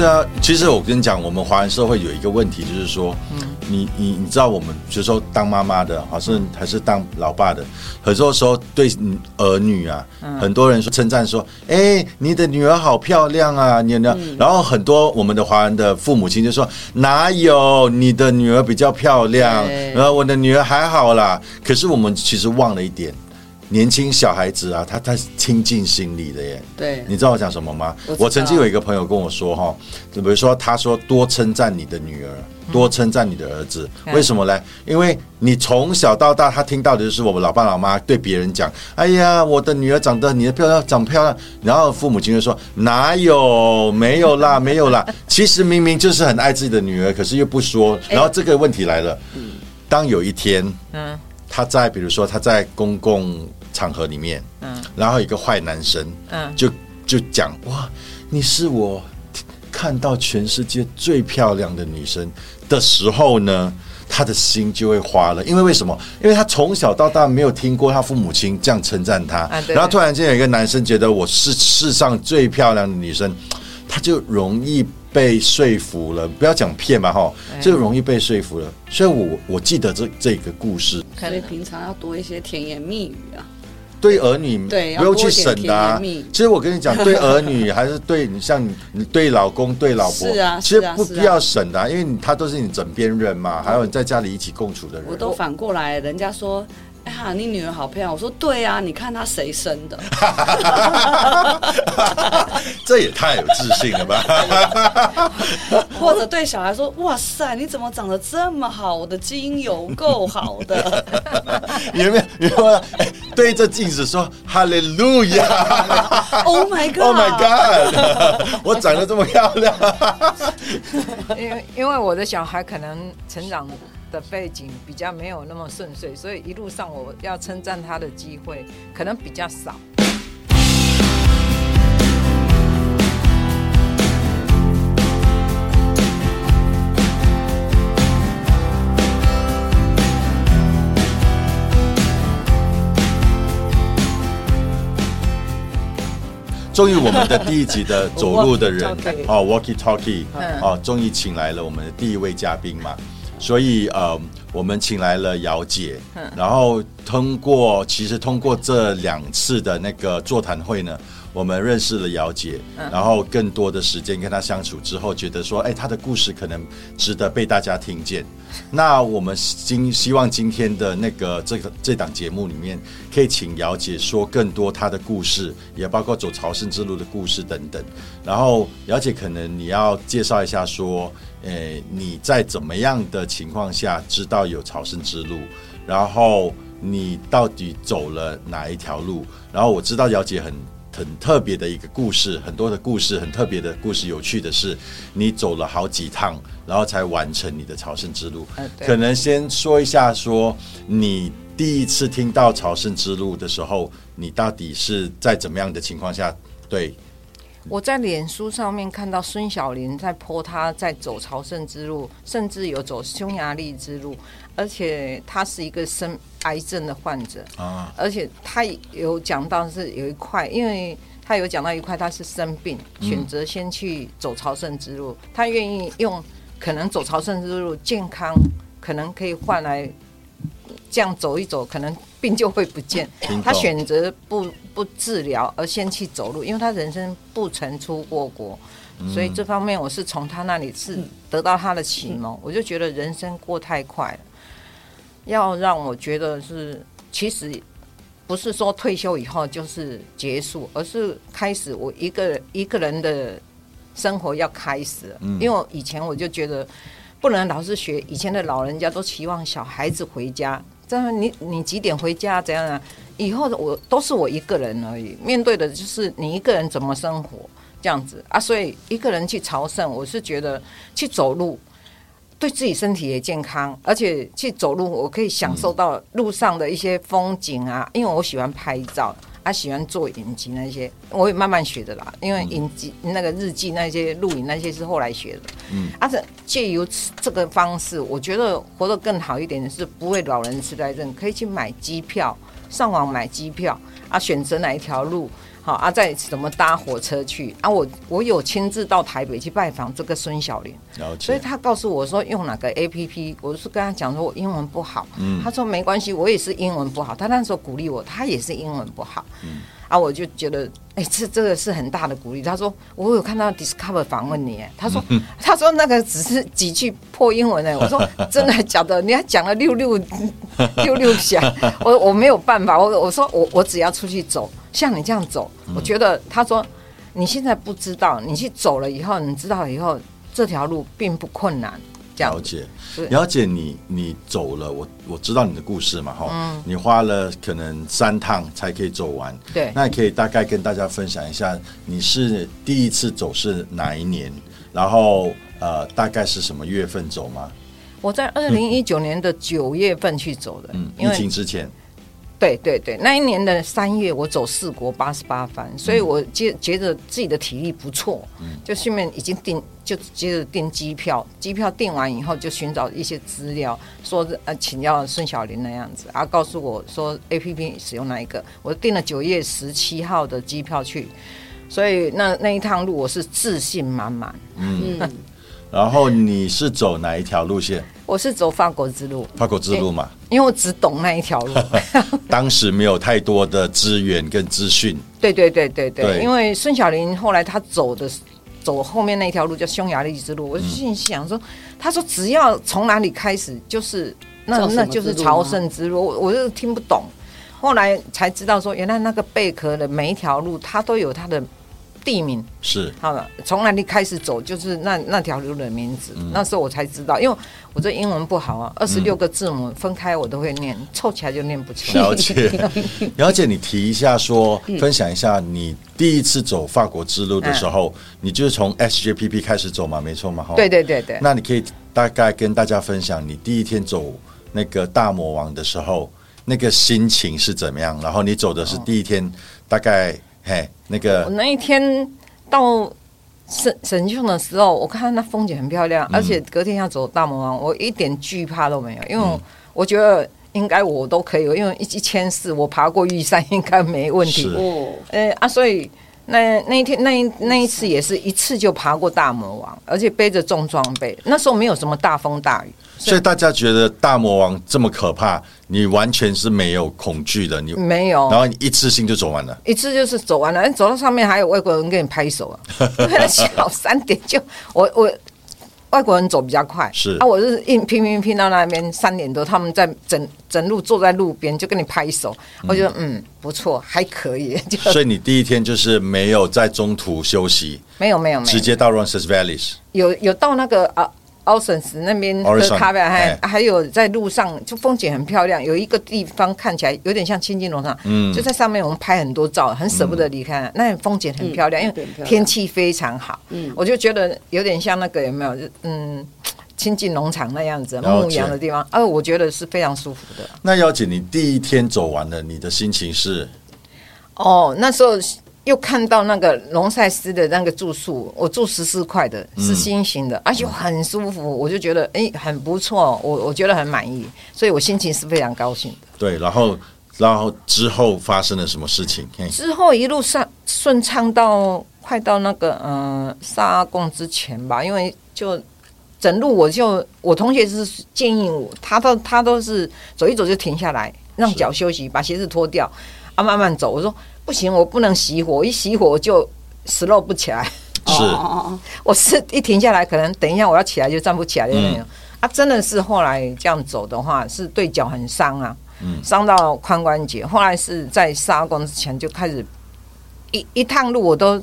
对啊，其实我跟你讲，我们华人社会有一个问题，就是说，你你你知道，我们比如说当妈妈的，好像还是当老爸的，很多时候对儿女啊，很多人说称赞说，哎，你的女儿好漂亮啊，你呢？然后很多我们的华人的父母亲就说，哪有你的女儿比较漂亮？然后我的女儿还好啦。可是我们其实忘了一点。年轻小孩子啊，他他听进心里的耶。对，你知道我讲什么吗？我曾经有一个朋友跟我说哈，就比如说他说多称赞你的女儿，多称赞你的儿子，为什么呢？因为你从小到大，他听到的就是我们老爸老妈对别人讲：“哎呀，我的女儿长得你的漂亮，长漂亮。”然后父母亲就说：“哪有？没有啦，没有啦。”其实明明就是很爱自己的女儿，可是又不说。然后这个问题来了，当有一天，嗯，他在比如说他在公共。场合里面，嗯，然后一个坏男生，嗯，就就讲哇，你是我看到全世界最漂亮的女生的时候呢，他的心就会花了。因为为什么？因为他从小到大没有听过他父母亲这样称赞他，然后突然间有一个男生觉得我是世上最漂亮的女生，他就容易被说服了。不要讲骗嘛，哈，就容易被说服了。所以我我记得这这个故事，可能平常要多一些甜言蜜语啊。对儿女不用去省的。其实我跟你讲，对儿女还是对你像你对老公对老婆，是啊，其实不必要省的，因为他都是你枕边人嘛，还有你在家里一起共处的人。我都反过来，人家说。哎呀，你女儿好漂亮！我说对啊，你看她谁生的？这也太有自信了吧！或者对小孩说：“哇塞，你怎么长得这么好？我的基因有够好的。”有没有？有没有？对着镜子说：“哈利路亚！”Oh my god！Oh my god！我长得这么漂亮。因为因为我的小孩可能成长。的背景比较没有那么顺遂，所以一路上我要称赞他的机会可能比较少。终于，我们的第一集的走路的人 哦，Walkie Talkie 哦，终于请来了我们的第一位嘉宾嘛。所以呃，我们请来了姚姐，然后通过其实通过这两次的那个座谈会呢，我们认识了姚姐，然后更多的时间跟她相处之后，觉得说，哎，她的故事可能值得被大家听见。那我们今希望今天的那个这个这档节目里面，可以请姚姐说更多她的故事，也包括走朝圣之路的故事等等。然后姚姐可能你要介绍一下说。诶，你在怎么样的情况下知道有朝圣之路？然后你到底走了哪一条路？然后我知道姚姐很很特别的一个故事，很多的故事，很特别的故事。有趣的是，你走了好几趟，然后才完成你的朝圣之路。可能先说一下，说你第一次听到朝圣之路的时候，你到底是在怎么样的情况下？对。我在脸书上面看到孙小林在泼他在走朝圣之路，甚至有走匈牙利之路，而且他是一个生癌症的患者啊，而且他有讲到是有一块，因为他有讲到一块他是生病，选择先去走朝圣之路，他愿意用可能走朝圣之路健康，可能可以换来。这样走一走，可能病就会不见。他选择不不治疗，而先去走路，因为他人生不曾出过国，所以这方面我是从他那里是得到他的启蒙。我就觉得人生过太快了，要让我觉得是，其实不是说退休以后就是结束，而是开始我一个一个人的生活要开始。因为以前我就觉得不能老是学以前的老人家都期望小孩子回家。这样，你你几点回家？怎样啊？以后我都是我一个人而已，面对的就是你一个人怎么生活这样子啊。所以一个人去朝圣，我是觉得去走路对自己身体也健康，而且去走路我可以享受到路上的一些风景啊。因为我喜欢拍照。他喜欢做影集那些，我也慢慢学的啦。因为影集那个日记那些录影那些是后来学的。嗯，而且借由这个方式，我觉得活得更好一点的是不会老人痴呆症，可以去买机票，上网买机票啊，选择哪一条路好啊，再怎么搭火车去啊？我我有亲自到台北去拜访这个孙小玲，所以他告诉我说用哪个 A P P，我是跟他讲说我英文不好，嗯，他说没关系，我也是英文不好，他那时候鼓励我，他也是英文不好，嗯。啊，我就觉得，哎，这这个是很大的鼓励。他说，我有看到 Discover 访问你，他说，他说那个只是几句破英文呢。我说，真的假的？你还讲了六六六六下，我我没有办法。我我说我我只要出去走，像你这样走，我觉得他说你现在不知道，你去走了以后，你知道了以后，这条路并不困难。了解，了解你，你走了，我我知道你的故事嘛，哈，你花了可能三趟才可以走完，对，那可以大概跟大家分享一下，你是第一次走是哪一年，然后呃，大概是什么月份走吗？我在二零一九年的九月份去走的，嗯，疫情之前。对对对，那一年的三月，我走四国八十八番，所以我接觉得自己的体力不错，就顺便已经订，就接着订机票，机票订完以后就寻找一些资料，说呃请教孙小林那样子，啊告诉我说 A P P 使用哪一个，我订了九月十七号的机票去，所以那那一趟路我是自信满满。嗯。然后你是走哪一条路线？我是走法国之路。法国之路嘛，因为我只懂那一条路。当时没有太多的资源跟资讯。对对对对对，因为孙小林后来他走的走后面那条路叫匈牙利之路，我就心想说，他说只要从哪里开始就是那那就是朝圣之路，我我就听不懂。后来才知道说，原来那个贝壳的每一条路它都有它的。地名是好了，从哪里开始走就是那那条路的名字。那时候我才知道，因为我这英文不好啊，二十六个字母分开我都会念，凑起来就念不出来。了解，了解。你提一下说，分享一下你第一次走法国之路的时候，你就是从 SJPP 开始走嘛？没错嘛？对对对对。那你可以大概跟大家分享，你第一天走那个大魔王的时候，那个心情是怎么样？然后你走的是第一天，大概。嘿，那个我那一天到神神秀的时候，我看那风景很漂亮，而且隔天要走大魔王，我一点惧怕都没有，因为我觉得应该我都可以，因为一一千四我爬过玉山应该没问题。哦，呃啊，所以那那一天那一那一次也是一次就爬过大魔王，而且背着重装备，那时候没有什么大风大雨。所以大家觉得大魔王这么可怕，你完全是没有恐惧的，你没有，然后你一次性就走完了，一次就是走完了，走到上面还有外国人给你拍手啊，小三点就我我外国人走比较快，是。啊，我是硬拼拼拼到那边三点多，他们在整整路坐在路边就跟你拍手，我觉得嗯。不错，还可以。所以你第一天就是没有在中途休息，没有没有，直接到 Roncesvalles，有有到那个啊。奥森斯那边喝咖啡，还还有在路上，就风景很漂亮。有一个地方看起来有点像青金农场，嗯就在上面我们拍很多照，很舍不得离开。那风景很漂亮，因为天气非常好。嗯，我就觉得有点像那个有没有？嗯，亲近农场那样子牧羊的地方。呃，我觉得是非常舒服的。那姚姐，你第一天走完了，你的心情是？哦，那时候。又看到那个龙赛斯的那个住宿，我住十四块的，是新型的，而且很舒服，我就觉得哎很不错，我我觉得很满意，所以我心情是非常高兴的。对，然后然后之后发生了什么事情？之后一路上顺畅到快到那个嗯沙贡之前吧，因为就整路我就我同学是建议我，他都他都是走一走就停下来，让脚休息，把鞋子脱掉啊慢慢走。我说。不行，我不能熄火，一熄火我就死漏不起来。是，我是一停下来，可能等一下我要起来就站不起来的那种。啊，真的是后来这样走的话，是对脚很伤啊，伤到髋关节。后来是在沙光之前就开始一一趟路，我都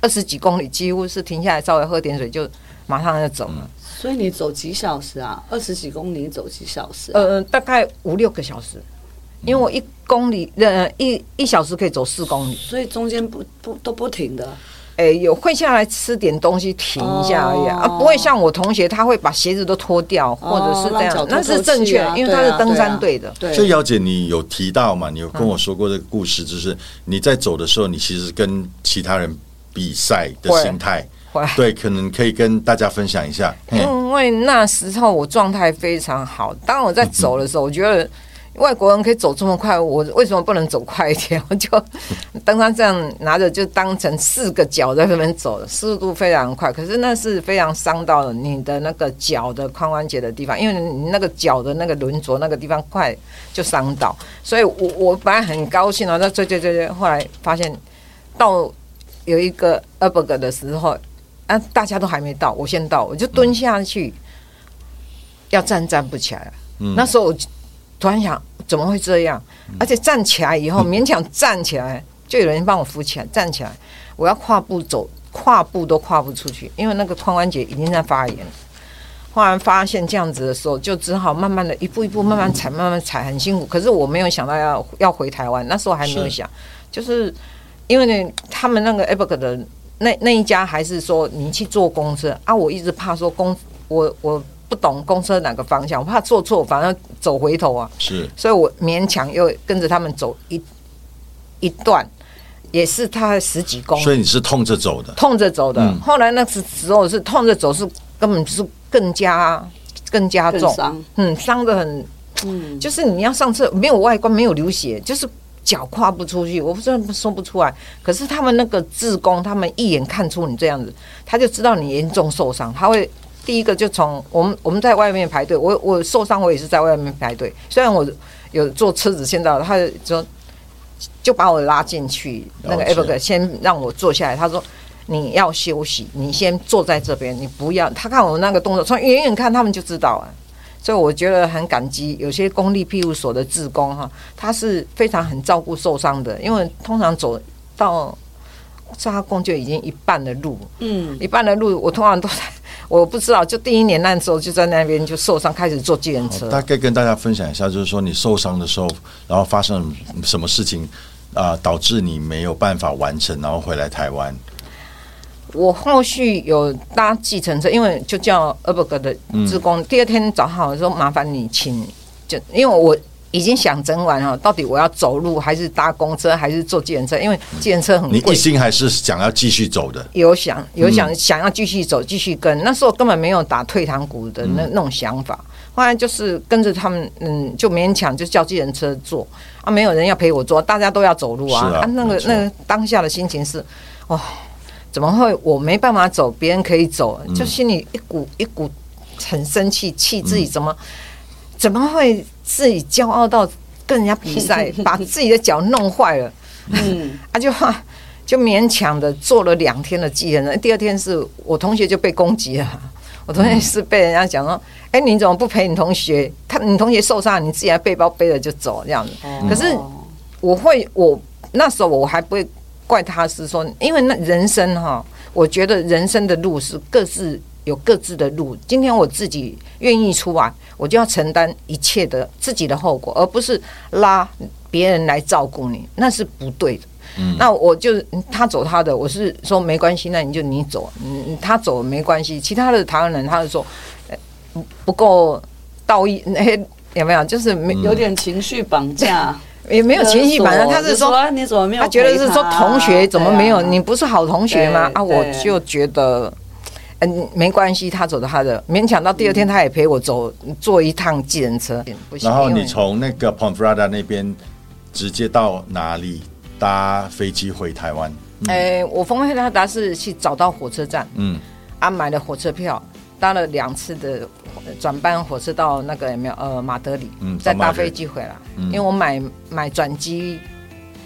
二十几公里，几乎是停下来稍微喝点水就马上就走了。所以你走几小时啊？二十几公里走几小时？呃，大概五六个小时。因为我一公里呃一一小时可以走四公里，所以中间不不都不停的，哎，有会下来吃点东西停一下而已啊，不会像我同学他会把鞋子都脱掉，或者是这样，那是正确，因为他是登山队的。对所以姚姐，你有提到嘛？你有跟我说过这个故事，就是你在走的时候，你其实跟其他人比赛的心态，对，可能可以跟大家分享一下。因为那时候我状态非常好，当我在走的时候，我觉得。外国人可以走这么快，我为什么不能走快一点？我就 登山这样拿着，就当成四个脚在那边走，速度非常快。可是那是非常伤到你的那个脚的髋关节的地方，因为你那个脚的那个轮轴那个地方快就伤到。所以我我本来很高兴啊，那追追追追，后来发现到有一个 u b e r 的时候，啊，大家都还没到，我先到，我就蹲下去，要站站不起来。那时候我。突然想，怎么会这样？而且站起来以后，勉强站起来，就有人帮我扶起来。站起来，我要跨步走，跨步都跨不出去，因为那个髋关节已经在发炎。忽然发现这样子的时候，就只好慢慢的一步一步慢慢踩，慢慢踩，很辛苦。可是我没有想到要要回台湾，那时候还没有想，就是因为呢，他们那个 e p c 的那那一家还是说你去坐公车啊，我一直怕说公我我。不懂公车哪个方向，我怕坐错，反正走回头啊。是，所以我勉强又跟着他们走一一段，也是他十几公里。所以你是痛着走的，痛着走的。后来那时时候是痛着走，是根本是更加更加重，嗯，伤的很，嗯，就是你要上车没有外观，没有流血，就是脚跨不出去，我不知道说不出来。可是他们那个志工，他们一眼看出你这样子，他就知道你严重受伤，他会。第一个就从我们我们在外面排队，我我受伤，我也是在外面排队。虽然我有坐车子先到，他说就把我拉进去那个 Ever 先让我坐下来。他说你要休息，你先坐在这边，你不要。他看我那个动作，从远远看他们就知道啊。所以我觉得很感激有些公立庇护所的职工哈，他是非常很照顾受伤的，因为通常走到沙公就已经一半的路，嗯，一半的路我通常都在。我不知道，就第一年那时候就在那边就受伤，开始坐计程车。大概跟大家分享一下，就是说你受伤的时候，然后发生什么事情啊，导致你没有办法完成，然后回来台湾。我后续有搭计程车，因为就叫 u b e 的职工，第二天早上我说麻烦你请，就因为我。已经想整完了，到底我要走路还是搭公车还是坐计程车？因为计程车很贵。你一心还是想要继续走的？有想有想想要继续走，继续跟。那时候根本没有打退堂鼓的那那种想法。后来就是跟着他们，嗯，就勉强就叫计程车坐啊，没有人要陪我坐，大家都要走路啊。啊，那个那个当下的心情是，哇，怎么会我没办法走，别人可以走，就心里一股一股很生气，气自己怎么。怎么会自己骄傲到跟人家比赛，把自己的脚弄坏了？嗯，啊，就 就勉强的做了两天的技能，第二天是我同学就被攻击了。我同学是被人家讲说：“哎，你怎么不陪你同学？他你同学受伤，你自己还背包背着就走这样子。”可是我会，我那时候我还不会怪他，是说因为那人生哈，我觉得人生的路是各自。有各自的路。今天我自己愿意出来，我就要承担一切的自己的后果，而不是拉别人来照顾你，那是不对的。嗯，那我就他走他的，我是说没关系，那你就你走，嗯，他走没关系。其他的台湾人，他是说不够道义，那有没有？就是没有点情绪绑架，也没有情绪绑架。他是说你怎么没有？他觉得是说同学怎么没有？你不是好同学吗？啊，我就觉得。嗯，没关系，他走的他的，勉强到第二天他也陪我走，坐一趟计程车。然后你从那个 r a d a 那边直接到哪里搭飞机回台湾？哎，我峰会他达是去找到火车站，嗯，啊买了火车票，搭了两次的转班火车到那个有没有呃马德里，嗯，再搭飞机回来，因为我买买转机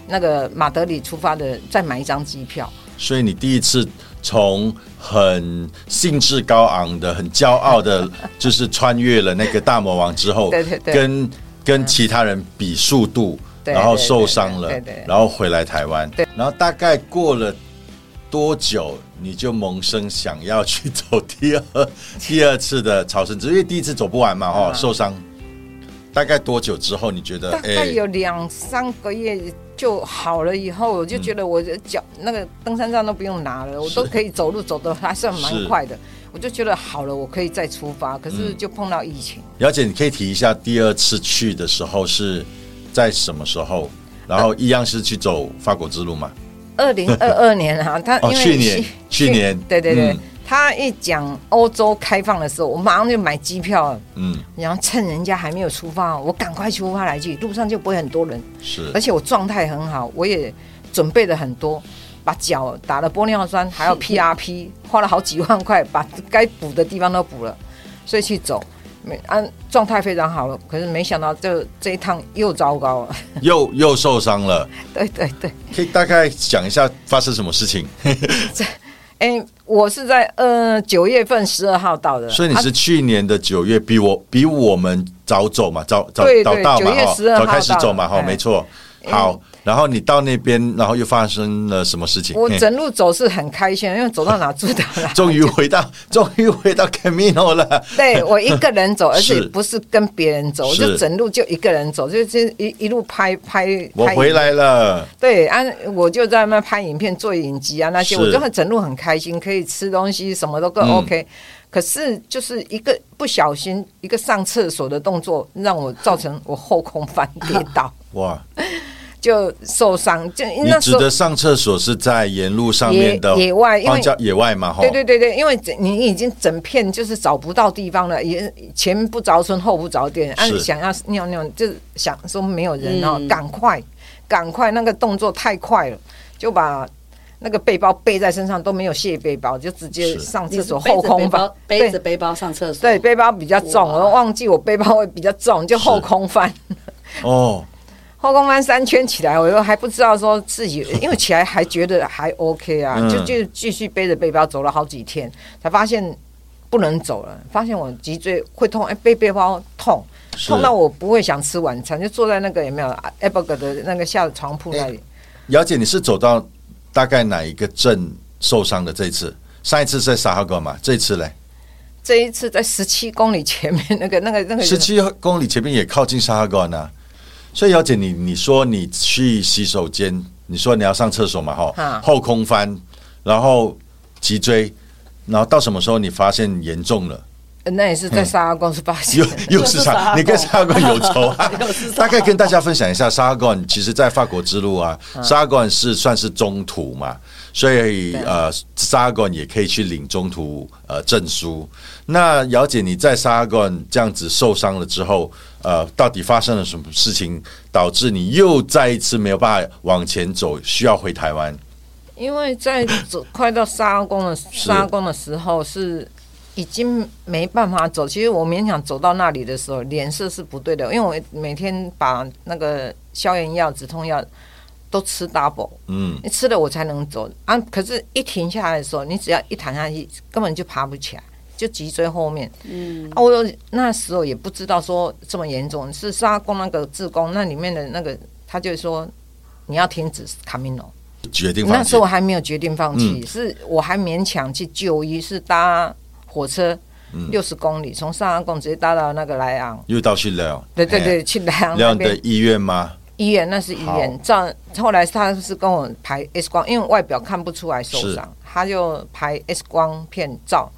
那个马德里出发的，再买一张机票。所以你第一次。从很兴致高昂的、很骄傲的，就是穿越了那个大魔王之后，对对对跟跟其他人比速度，然后受伤了，然后回来台湾，然后大概过了多久，你就萌生想要去走第二 第二次的朝圣之路，因为第一次走不完嘛，哈，受伤。大概多久之后，你觉得？大概有两三个月。就好了以后，我就觉得我的脚那个登山杖都不用拿了，我都可以走路走的还算蛮快的。我就觉得好了，我可以再出发。可是就碰到疫情。姚姐，你可以提一下第二次去的时候是在什么时候？然后一样是去走法国之路嘛？二零二二年啊，他去年去年对对对，他一讲欧洲开放的时候，我马上就买机票，嗯，然后趁人家还没有出发，我赶快出发来去，路上就不会很多人，是，而且我状态很好，我也准备了很多，把脚打了玻尿酸，还有 PRP，花了好几万块，把该补的地方都补了，所以去走，没啊状态非常好了，可是没想到这这一趟又糟糕了，又又受伤了，对对对，可以大概讲一下发生什么事情？这哎，我是在呃九月份十二号到的，所以你是去年的九月，比我比我们早走嘛，早早早到嘛，哈，早开始走嘛，哈，没错，好。然后你到那边，然后又发生了什么事情？我整路走是很开心，因为走到哪住到哪。终于回到，终于回到 Camino 了。对我一个人走，而且 不是跟别人走，我就整路就一个人走，就就一一路拍拍。我回来了。对，啊，我就在那拍影片、做影集啊那些，我就很整路很开心，可以吃东西，什么都更 OK。可是就是一个不小心，一个上厕所的动作，让我造成我后空翻跌倒。哇！就受伤，就你指的上厕所是在沿路上面的野外，因为叫野外嘛，对对对对，因为你已经整片就是找不到地方了，也前不着村后不着店，按想要尿尿就想说没有人哦，赶快赶快，那个动作太快了，就把那个背包背在身上都没有卸背包，就直接上厕所后空翻，背着背包上厕所，对，背包比较重，我忘记我背包会比较重，就后空翻。哦。后空翻三圈起来，我又还不知道说自己，因为起来还觉得还 OK 啊，就就继续背着背包走了好几天，才发现不能走了。发现我脊椎会痛，哎，背背包痛，痛到我不会想吃晚餐，就坐在那个有没有 Apple 的那个下床铺那里。姚姐，你是走到大概哪一个镇受伤的？这一次，上一次在沙哈哥嘛，这一次嘞？这一次在十七公里前面那个那个那个十七公里前面也靠近沙哈哥呢。所以，姚姐，你你说你去洗手间，你说你要上厕所嘛？哈，后空翻，然后脊椎，然后到什么时候你发现严重了？那也是在沙拉贡是发现，又 又是沙，你跟沙拉贡有仇啊？大概跟大家分享一下，沙拉贡其实，在法国之路啊，沙拉贡是算是中途嘛，所以呃，沙管也可以去领中途呃证书。那姚姐，你在沙管这样子受伤了之后，呃，到底发生了什么事情，导致你又再一次没有办法往前走，需要回台湾？因为在走快到沙宫的沙宫的时候是。已经没办法走。其实我勉强走到那里的时候，脸色是不对的，因为我每天把那个消炎药、止痛药都吃 double，嗯，你吃了我才能走。啊。可是，一停下来的时候，你只要一躺下去，根本就爬不起来，就脊椎后面，嗯，啊，我那时候也不知道说这么严重，是沙工那个自工那里面的那个，他就说你要停止卡米诺，决定那时候我还没有决定放弃，是我还勉强去就医，是搭。火车六十公里，从上岸贡直接搭到那个莱昂，又到去莱昂。对对对，去莱昂莱昂的医院吗？医院那是医院。照后来他是跟我排 X 光，因为外表看不出来受伤，他就排 X 光片照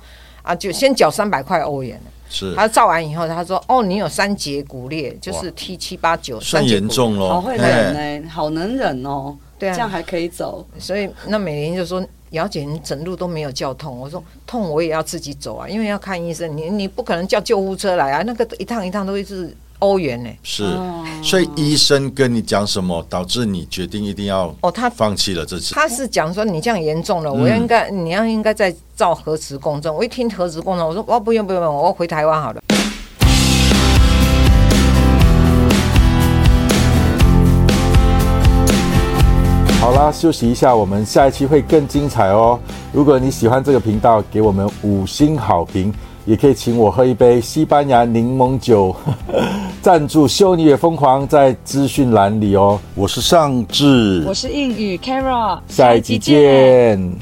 啊，就先缴三百块欧元。是，他照完以后，他说：“哦，你有三节骨裂，就是 T 七八九，算严重喽。好会忍呢，好能忍哦。对啊，这样还可以走。所以那美玲就说。”姚姐，你整路都没有叫痛，我说痛我也要自己走啊，因为要看医生，你你不可能叫救护车来啊，那个一趟一趟都是欧元呢。是，所以医生跟你讲什么，导致你决定一定要哦，他放弃了这次。他是讲说你这样严重了，我应该你要应该再照核磁共振。我一听核磁共振，我说哦不用不用不用，我回台湾好了。好啦，休息一下，我们下一期会更精彩哦。如果你喜欢这个频道，给我们五星好评，也可以请我喝一杯西班牙柠檬酒，赞助修女也疯狂在资讯栏里哦。我是尚志，我是应宇 Kara，下一集见。